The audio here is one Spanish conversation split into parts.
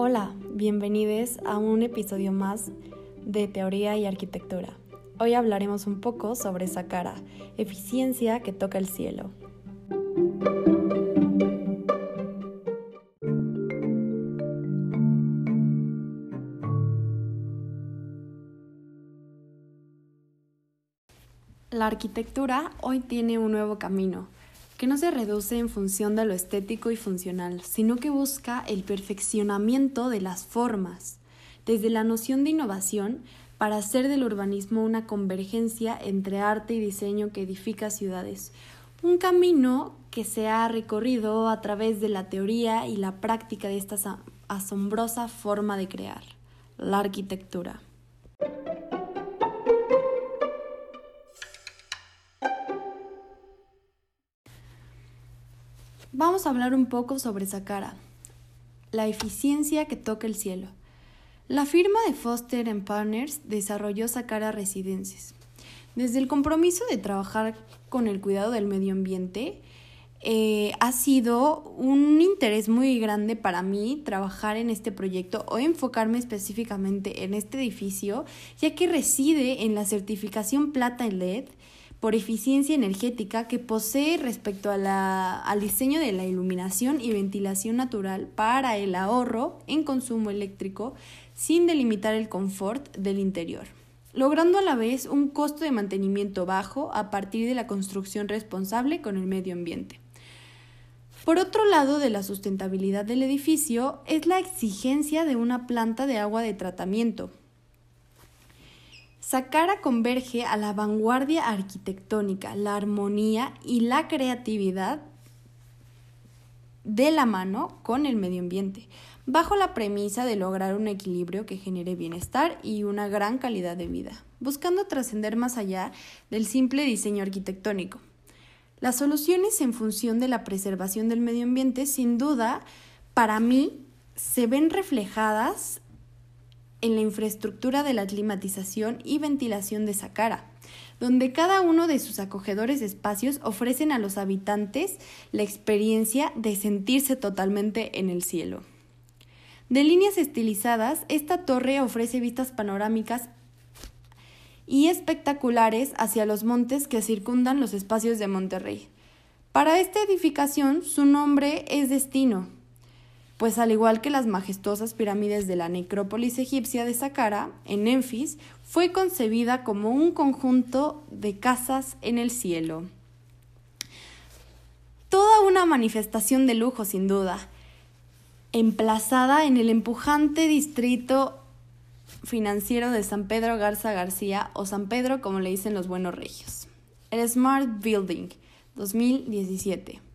Hola, bienvenidos a un episodio más de Teoría y Arquitectura. Hoy hablaremos un poco sobre Sakara, eficiencia que toca el cielo. La arquitectura hoy tiene un nuevo camino, que no se reduce en función de lo estético y funcional, sino que busca el perfeccionamiento de las formas, desde la noción de innovación para hacer del urbanismo una convergencia entre arte y diseño que edifica ciudades, un camino que se ha recorrido a través de la teoría y la práctica de esta asombrosa forma de crear, la arquitectura. Vamos a hablar un poco sobre Sakara, la eficiencia que toca el cielo. La firma de Foster Partners desarrolló Sakara Residences. Desde el compromiso de trabajar con el cuidado del medio ambiente, eh, ha sido un interés muy grande para mí trabajar en este proyecto o enfocarme específicamente en este edificio, ya que reside en la certificación Plata LED por eficiencia energética que posee respecto a la, al diseño de la iluminación y ventilación natural para el ahorro en consumo eléctrico sin delimitar el confort del interior, logrando a la vez un costo de mantenimiento bajo a partir de la construcción responsable con el medio ambiente. Por otro lado de la sustentabilidad del edificio es la exigencia de una planta de agua de tratamiento, Sakara converge a la vanguardia arquitectónica, la armonía y la creatividad de la mano con el medio ambiente, bajo la premisa de lograr un equilibrio que genere bienestar y una gran calidad de vida, buscando trascender más allá del simple diseño arquitectónico. Las soluciones en función de la preservación del medio ambiente, sin duda, para mí, se ven reflejadas en la infraestructura de la climatización y ventilación de Sakara, donde cada uno de sus acogedores espacios ofrecen a los habitantes la experiencia de sentirse totalmente en el cielo. De líneas estilizadas, esta torre ofrece vistas panorámicas y espectaculares hacia los montes que circundan los espacios de Monterrey. Para esta edificación su nombre es destino, pues al igual que las majestuosas pirámides de la necrópolis egipcia de Saqqara, en Memphis, fue concebida como un conjunto de casas en el cielo. Toda una manifestación de lujo, sin duda, emplazada en el empujante distrito financiero de San Pedro Garza García o San Pedro como le dicen los buenos regios. El Smart Building 2017.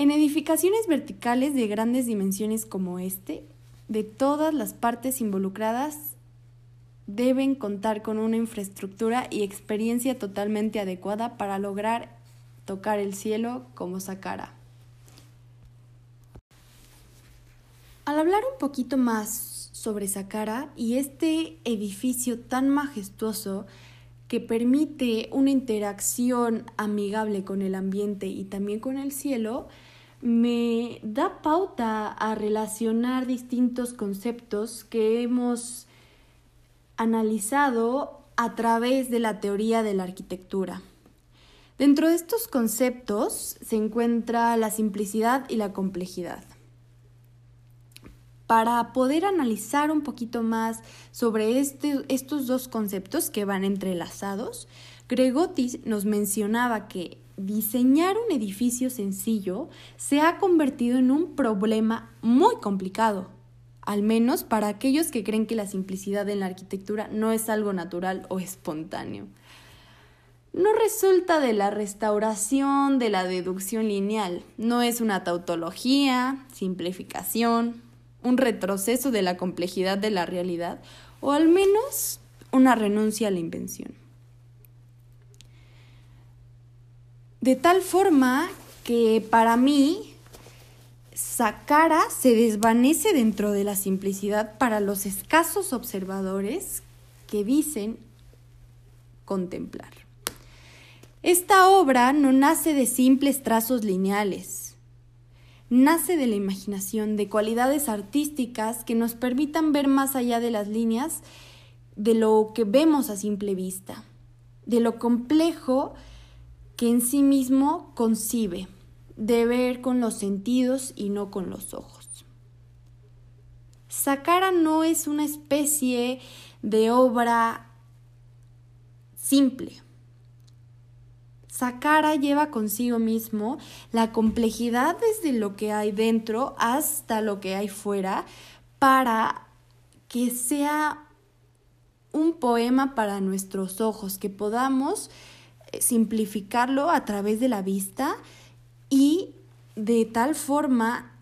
En edificaciones verticales de grandes dimensiones como este, de todas las partes involucradas deben contar con una infraestructura y experiencia totalmente adecuada para lograr tocar el cielo como Sakara. Al hablar un poquito más sobre Sakara y este edificio tan majestuoso que permite una interacción amigable con el ambiente y también con el cielo, me da pauta a relacionar distintos conceptos que hemos analizado a través de la teoría de la arquitectura. Dentro de estos conceptos se encuentra la simplicidad y la complejidad. Para poder analizar un poquito más sobre este, estos dos conceptos que van entrelazados, Gregotis nos mencionaba que diseñar un edificio sencillo se ha convertido en un problema muy complicado, al menos para aquellos que creen que la simplicidad en la arquitectura no es algo natural o espontáneo. No resulta de la restauración de la deducción lineal, no es una tautología, simplificación, un retroceso de la complejidad de la realidad o al menos una renuncia a la invención. De tal forma que para mí Sakara se desvanece dentro de la simplicidad para los escasos observadores que dicen contemplar. Esta obra no nace de simples trazos lineales, nace de la imaginación, de cualidades artísticas que nos permitan ver más allá de las líneas de lo que vemos a simple vista, de lo complejo que en sí mismo concibe, de ver con los sentidos y no con los ojos. Sakara no es una especie de obra simple. Sakara lleva consigo mismo la complejidad desde lo que hay dentro hasta lo que hay fuera para que sea un poema para nuestros ojos, que podamos simplificarlo a través de la vista y de tal forma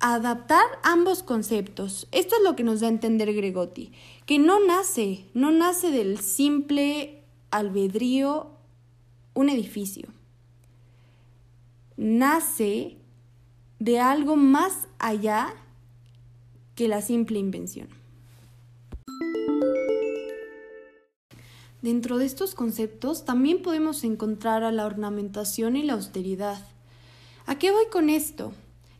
adaptar ambos conceptos. Esto es lo que nos da a entender Gregotti, que no nace, no nace del simple albedrío un edificio. Nace de algo más allá que la simple invención. Dentro de estos conceptos también podemos encontrar a la ornamentación y la austeridad. ¿A qué voy con esto?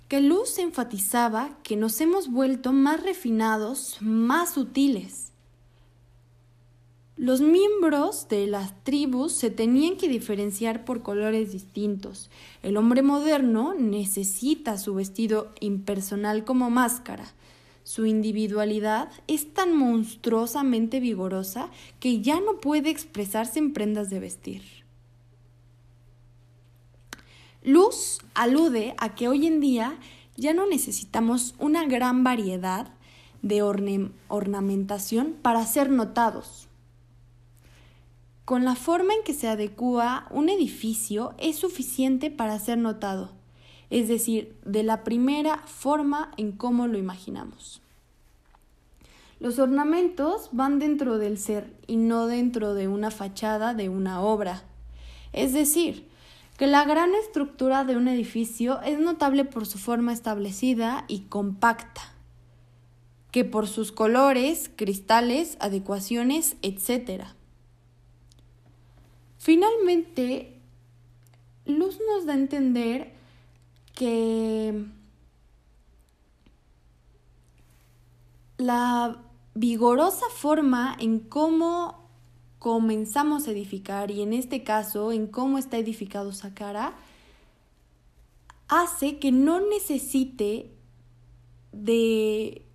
Que Luz enfatizaba que nos hemos vuelto más refinados, más sutiles. Los miembros de las tribus se tenían que diferenciar por colores distintos. El hombre moderno necesita su vestido impersonal como máscara. Su individualidad es tan monstruosamente vigorosa que ya no puede expresarse en prendas de vestir. Luz alude a que hoy en día ya no necesitamos una gran variedad de ornamentación para ser notados. Con la forma en que se adecua un edificio es suficiente para ser notado es decir, de la primera forma en cómo lo imaginamos. Los ornamentos van dentro del ser y no dentro de una fachada de una obra. Es decir, que la gran estructura de un edificio es notable por su forma establecida y compacta, que por sus colores, cristales, adecuaciones, etc. Finalmente, Luz nos da a entender que la vigorosa forma en cómo comenzamos a edificar y en este caso en cómo está edificado Sakara hace que no necesite de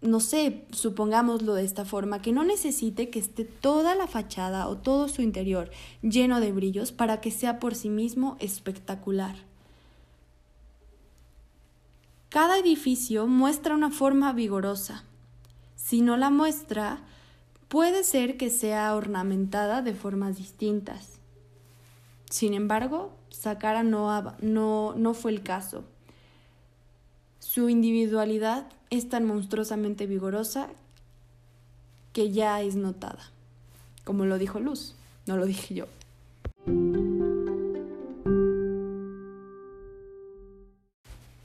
no sé, supongámoslo de esta forma, que no necesite que esté toda la fachada o todo su interior lleno de brillos para que sea por sí mismo espectacular. Cada edificio muestra una forma vigorosa. Si no la muestra, puede ser que sea ornamentada de formas distintas. Sin embargo, Sakara no, no, no fue el caso. Su individualidad es tan monstruosamente vigorosa que ya es notada, como lo dijo Luz, no lo dije yo.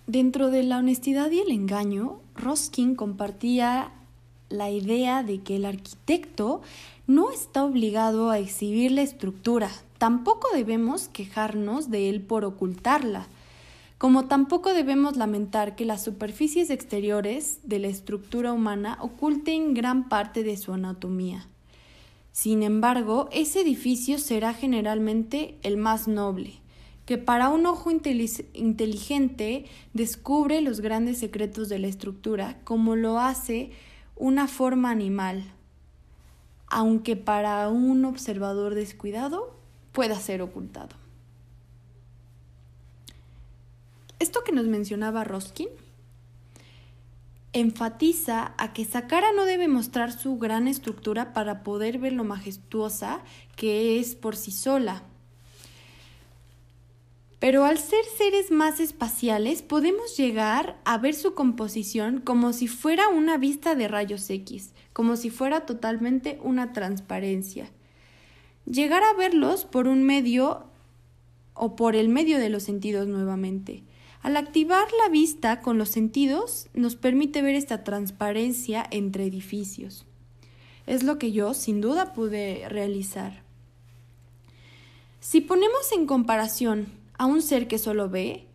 Dentro de la honestidad y el engaño, Roskin compartía la idea de que el arquitecto no está obligado a exhibir la estructura, tampoco debemos quejarnos de él por ocultarla como tampoco debemos lamentar que las superficies exteriores de la estructura humana oculten gran parte de su anatomía. Sin embargo, ese edificio será generalmente el más noble, que para un ojo inteligente descubre los grandes secretos de la estructura, como lo hace una forma animal, aunque para un observador descuidado pueda ser ocultado. Esto que nos mencionaba Roskin enfatiza a que Sakara no debe mostrar su gran estructura para poder ver lo majestuosa que es por sí sola. Pero al ser seres más espaciales podemos llegar a ver su composición como si fuera una vista de rayos X, como si fuera totalmente una transparencia. Llegar a verlos por un medio o por el medio de los sentidos nuevamente. Al activar la vista con los sentidos nos permite ver esta transparencia entre edificios. Es lo que yo sin duda pude realizar. Si ponemos en comparación a un ser que solo ve,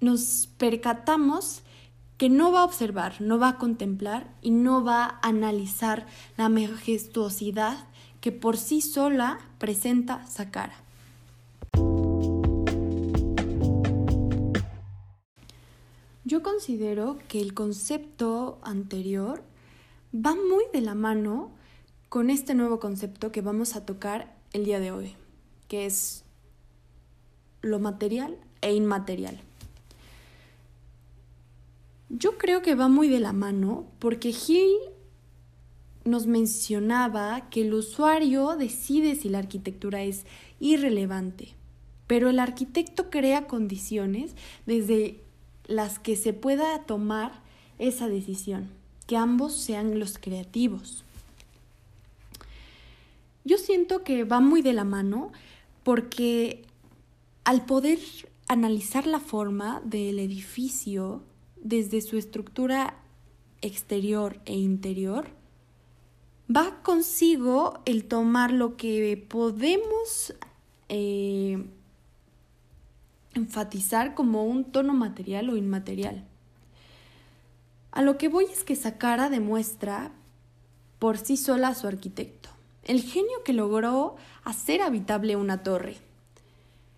nos percatamos que no va a observar, no va a contemplar y no va a analizar la majestuosidad que por sí sola presenta Sakara. Yo considero que el concepto anterior va muy de la mano con este nuevo concepto que vamos a tocar el día de hoy, que es lo material e inmaterial. Yo creo que va muy de la mano porque Gil nos mencionaba que el usuario decide si la arquitectura es irrelevante, pero el arquitecto crea condiciones desde las que se pueda tomar esa decisión, que ambos sean los creativos. Yo siento que va muy de la mano porque al poder analizar la forma del edificio, desde su estructura exterior e interior, va consigo el tomar lo que podemos eh, enfatizar como un tono material o inmaterial. A lo que voy es que Sakara demuestra por sí sola a su arquitecto, el genio que logró hacer habitable una torre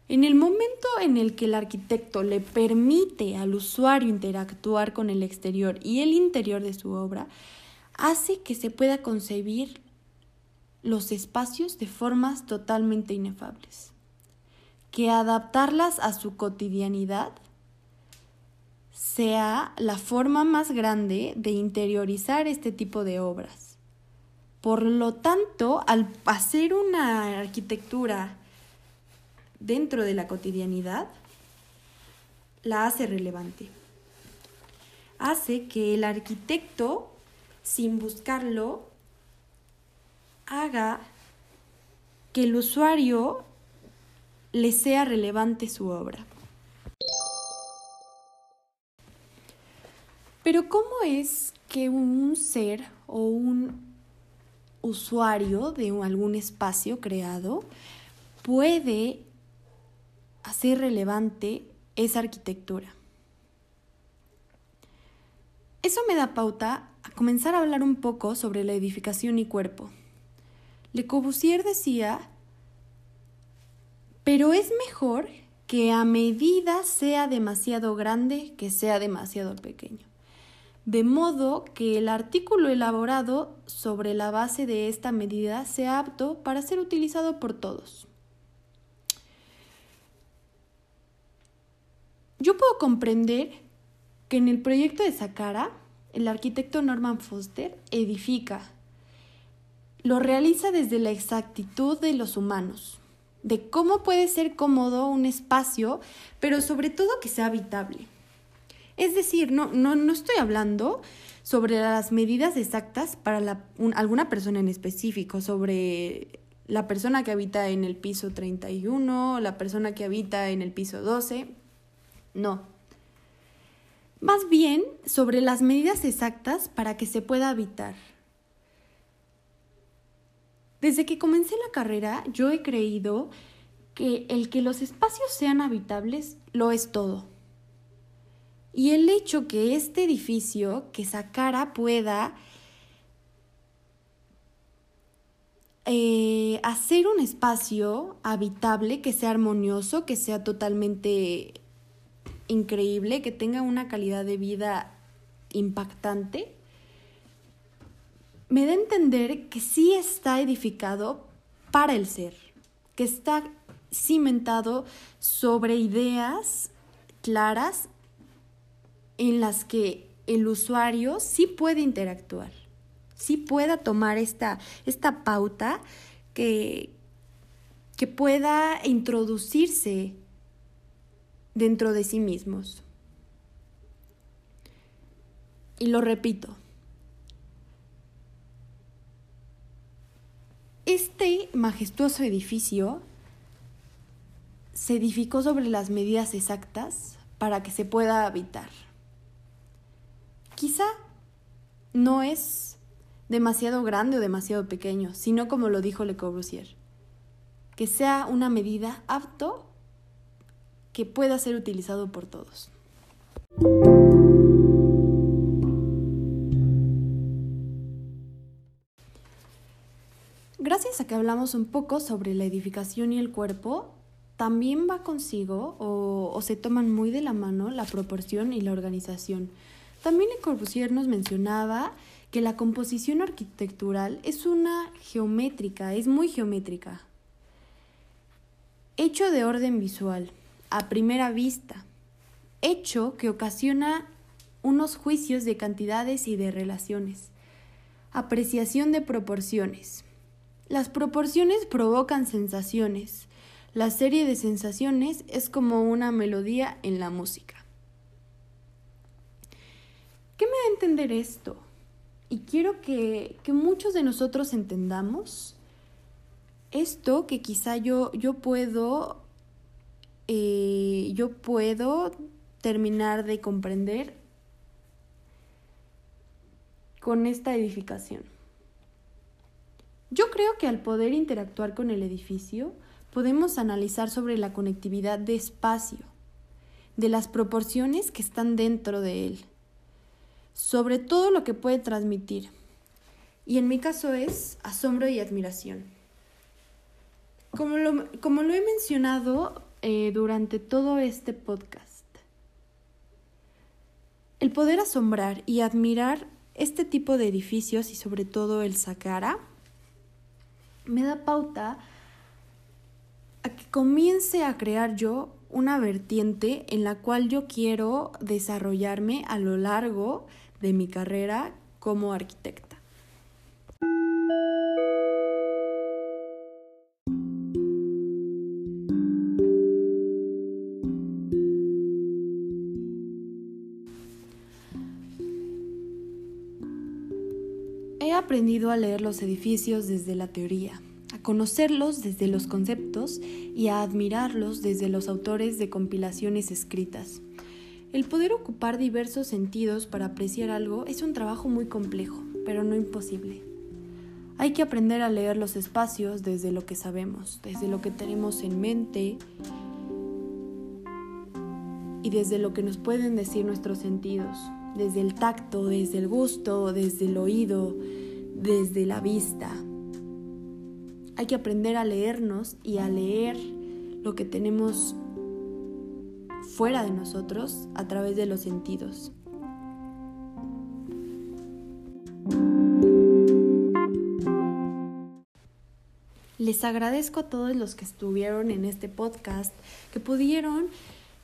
en el momento en el que el arquitecto le permite al usuario interactuar con el exterior y el interior de su obra, hace que se pueda concebir los espacios de formas totalmente inefables, que adaptarlas a su cotidianidad sea la forma más grande de interiorizar este tipo de obras. Por lo tanto, al hacer una arquitectura dentro de la cotidianidad, la hace relevante. Hace que el arquitecto, sin buscarlo, haga que el usuario le sea relevante su obra. Pero ¿cómo es que un ser o un usuario de algún espacio creado puede hacer relevante esa arquitectura. Eso me da pauta a comenzar a hablar un poco sobre la edificación y cuerpo. Le Corbusier decía, pero es mejor que a medida sea demasiado grande que sea demasiado pequeño, de modo que el artículo elaborado sobre la base de esta medida sea apto para ser utilizado por todos. Yo puedo comprender que en el proyecto de Sakara, el arquitecto Norman Foster edifica, lo realiza desde la exactitud de los humanos, de cómo puede ser cómodo un espacio, pero sobre todo que sea habitable. Es decir, no, no, no estoy hablando sobre las medidas exactas para alguna persona en específico, sobre la persona que habita en el piso 31, la persona que habita en el piso 12. No. Más bien sobre las medidas exactas para que se pueda habitar. Desde que comencé la carrera, yo he creído que el que los espacios sean habitables lo es todo. Y el hecho que este edificio, que Sacara pueda eh, hacer un espacio habitable, que sea armonioso, que sea totalmente increíble, que tenga una calidad de vida impactante, me da a entender que sí está edificado para el ser, que está cimentado sobre ideas claras en las que el usuario sí puede interactuar, sí pueda tomar esta, esta pauta que, que pueda introducirse dentro de sí mismos. Y lo repito, este majestuoso edificio se edificó sobre las medidas exactas para que se pueda habitar. Quizá no es demasiado grande o demasiado pequeño, sino como lo dijo Le Corbusier, que sea una medida apto que pueda ser utilizado por todos. Gracias a que hablamos un poco sobre la edificación y el cuerpo, también va consigo o, se toman muy de la mano la proporción y la organización. También Le Corbusier nos mencionaba que la composición arquitectural es una geométrica, es muy geométrica. Hecho de orden visual, a primera vista. Hecho que ocasiona unos juicios de cantidades y de relaciones. Apreciación de proporciones. Las proporciones provocan sensaciones. La serie de sensaciones es como una melodía en la música. ¿Qué me da a entender esto? Y quiero que, muchos de nosotros entendamos esto que quizá yo, yo puedo eh, yo puedo terminar de comprender con esta edificación. Yo creo que al poder interactuar con el edificio, podemos analizar sobre la conectividad de espacio, de las proporciones que están dentro de él, sobre todo lo que puede transmitir. Y en mi caso es asombro y admiración. Como lo, como lo he mencionado eh, durante todo este podcast, el poder asombrar y admirar este tipo de edificios y sobre todo el Saqqara me da pauta a que comience a crear yo una vertiente en la cual yo quiero desarrollarme a lo largo de mi carrera como arquitecta. Aprendido a leer los edificios desde la teoría conocerlos desde los conceptos y a admirarlos desde los autores de compilaciones escritas. El poder ocupar diversos sentidos para apreciar algo es un trabajo muy complejo, pero no imposible. Hay que aprender a leer los espacios desde lo que sabemos, desde lo que tenemos en mente y desde lo que nos pueden decir nuestros sentidos, desde el tacto, desde el gusto, desde el oído, desde la vista, hay que aprender a leernos y a leer lo que tenemos fuera de nosotros a través de los sentidos. Les agradezco a todos los que estuvieron en este podcast, que pudieron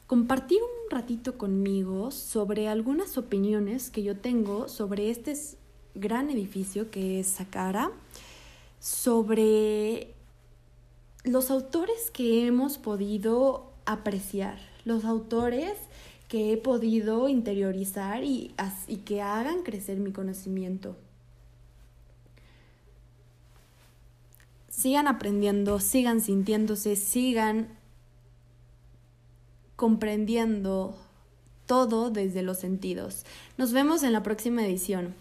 compartir un ratito conmigo sobre algunas opiniones que yo tengo sobre este gran edificio que es Saqqara sobre los autores que hemos podido apreciar, los autores que he podido interiorizar y, y, que hagan crecer mi conocimiento. Sigan aprendiendo, sigan sintiéndose, sigan comprendiendo todo desde los sentidos. Nos vemos en la próxima edición.